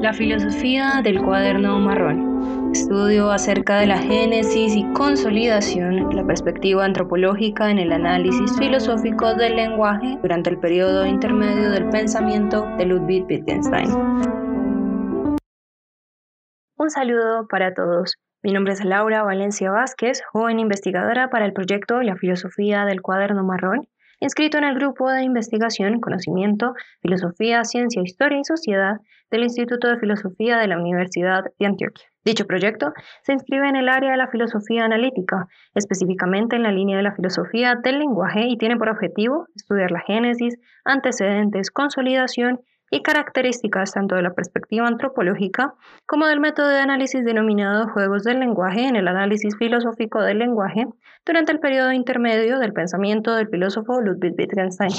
La filosofía del cuaderno marrón. Estudio acerca de la génesis y consolidación de la perspectiva antropológica en el análisis filosófico del lenguaje durante el periodo intermedio del pensamiento de Ludwig Wittgenstein. Un saludo para todos. Mi nombre es Laura Valencia Vázquez, joven investigadora para el proyecto La filosofía del cuaderno marrón inscrito en el grupo de investigación Conocimiento, Filosofía, Ciencia, Historia y Sociedad del Instituto de Filosofía de la Universidad de Antioquia. Dicho proyecto se inscribe en el área de la filosofía analítica, específicamente en la línea de la filosofía del lenguaje y tiene por objetivo estudiar la génesis, antecedentes, consolidación y características tanto de la perspectiva antropológica como del método de análisis denominado juegos del lenguaje en el análisis filosófico del lenguaje durante el periodo intermedio del pensamiento del filósofo Ludwig Wittgenstein.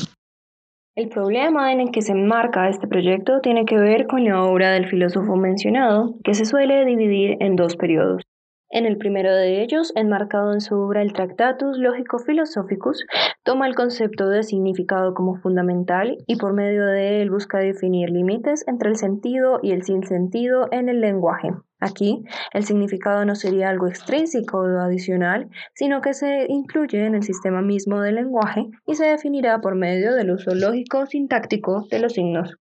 El problema en el que se enmarca este proyecto tiene que ver con la obra del filósofo mencionado, que se suele dividir en dos periodos. En el primero de ellos, enmarcado en su obra el Tractatus Lógico-Philosophicus, toma el concepto de significado como fundamental y por medio de él busca definir límites entre el sentido y el sinsentido en el lenguaje. Aquí, el significado no sería algo extrínseco o adicional, sino que se incluye en el sistema mismo del lenguaje y se definirá por medio del uso lógico-sintáctico de los signos.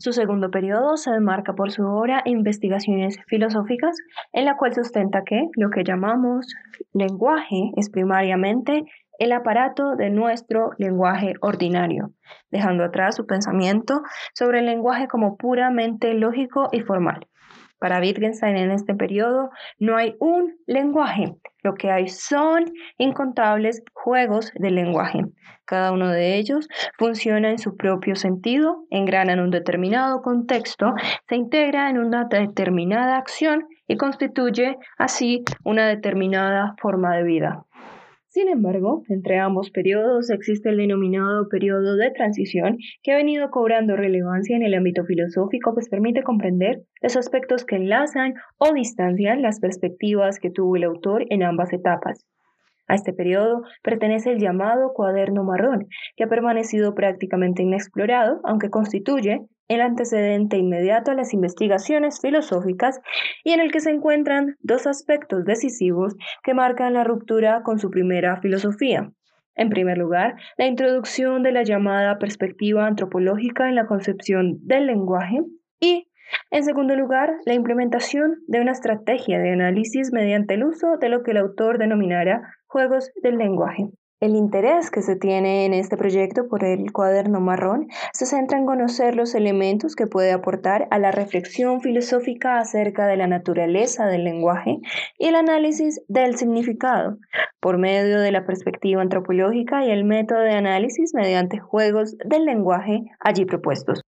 Su segundo periodo se demarca por su obra Investigaciones filosóficas, en la cual sustenta que lo que llamamos lenguaje es primariamente el aparato de nuestro lenguaje ordinario, dejando atrás su pensamiento sobre el lenguaje como puramente lógico y formal. Para Wittgenstein en este periodo no hay un lenguaje, lo que hay son incontables juegos de lenguaje. Cada uno de ellos funciona en su propio sentido, engranan un determinado contexto, se integra en una determinada acción y constituye así una determinada forma de vida. Sin embargo, entre ambos periodos existe el denominado periodo de transición que ha venido cobrando relevancia en el ámbito filosófico, pues permite comprender los aspectos que enlazan o distancian las perspectivas que tuvo el autor en ambas etapas. A este periodo pertenece el llamado cuaderno marrón, que ha permanecido prácticamente inexplorado, aunque constituye el antecedente inmediato a las investigaciones filosóficas y en el que se encuentran dos aspectos decisivos que marcan la ruptura con su primera filosofía. En primer lugar, la introducción de la llamada perspectiva antropológica en la concepción del lenguaje y, en segundo lugar, la implementación de una estrategia de análisis mediante el uso de lo que el autor denominara juegos del lenguaje. El interés que se tiene en este proyecto por el cuaderno marrón se centra en conocer los elementos que puede aportar a la reflexión filosófica acerca de la naturaleza del lenguaje y el análisis del significado, por medio de la perspectiva antropológica y el método de análisis mediante juegos del lenguaje allí propuestos.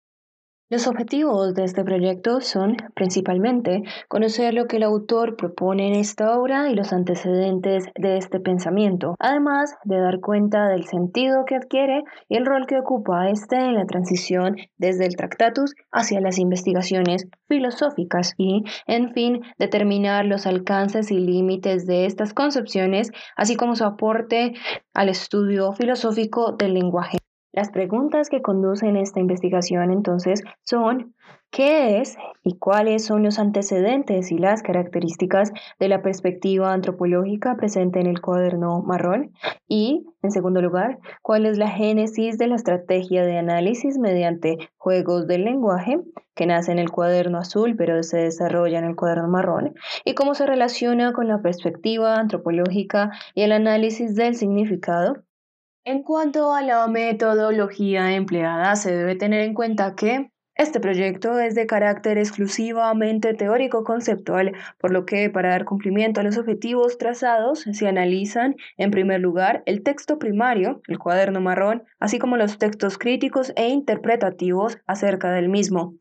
Los objetivos de este proyecto son principalmente conocer lo que el autor propone en esta obra y los antecedentes de este pensamiento, además de dar cuenta del sentido que adquiere y el rol que ocupa este en la transición desde el Tractatus hacia las investigaciones filosóficas y, en fin, determinar los alcances y límites de estas concepciones, así como su aporte al estudio filosófico del lenguaje. Las preguntas que conducen esta investigación entonces son ¿qué es y cuáles son los antecedentes y las características de la perspectiva antropológica presente en el cuaderno marrón? Y, en segundo lugar, ¿cuál es la génesis de la estrategia de análisis mediante juegos del lenguaje que nace en el cuaderno azul pero se desarrolla en el cuaderno marrón? ¿Y cómo se relaciona con la perspectiva antropológica y el análisis del significado? En cuanto a la metodología empleada, se debe tener en cuenta que este proyecto es de carácter exclusivamente teórico-conceptual, por lo que para dar cumplimiento a los objetivos trazados se analizan, en primer lugar, el texto primario, el cuaderno marrón, así como los textos críticos e interpretativos acerca del mismo.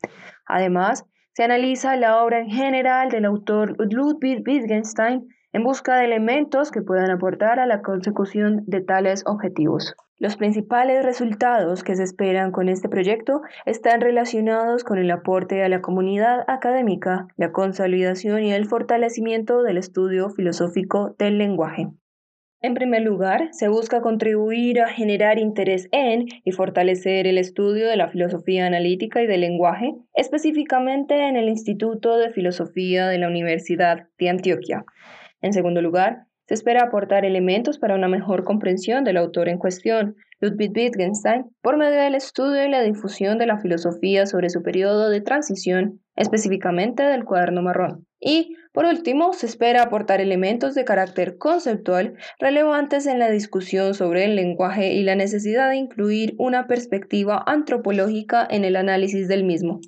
Además, se analiza la obra en general del autor Ludwig Wittgenstein, en busca de elementos que puedan aportar a la consecución de tales objetivos. Los principales resultados que se esperan con este proyecto están relacionados con el aporte a la comunidad académica, la consolidación y el fortalecimiento del estudio filosófico del lenguaje. En primer lugar, se busca contribuir a generar interés en y fortalecer el estudio de la filosofía analítica y del lenguaje, específicamente en el Instituto de Filosofía de la Universidad de Antioquia. En segundo lugar, se espera aportar elementos para una mejor comprensión del autor en cuestión, Ludwig Wittgenstein, por medio del estudio y la difusión de la filosofía sobre su periodo de transición, específicamente del cuaderno marrón. Y, por último, se espera aportar elementos de carácter conceptual relevantes en la discusión sobre el lenguaje y la necesidad de incluir una perspectiva antropológica en el análisis del mismo.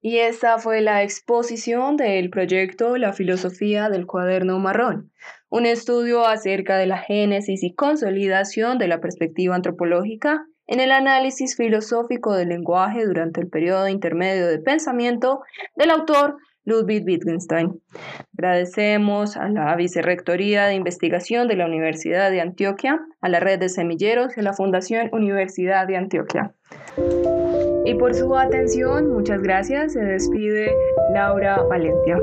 Y esta fue la exposición del proyecto La filosofía del cuaderno marrón, un estudio acerca de la génesis y consolidación de la perspectiva antropológica en el análisis filosófico del lenguaje durante el periodo intermedio de pensamiento del autor Ludwig Wittgenstein. Agradecemos a la Vicerrectoría de Investigación de la Universidad de Antioquia, a la Red de Semilleros y a la Fundación Universidad de Antioquia. Y por su atención, muchas gracias. Se despide Laura Valencia.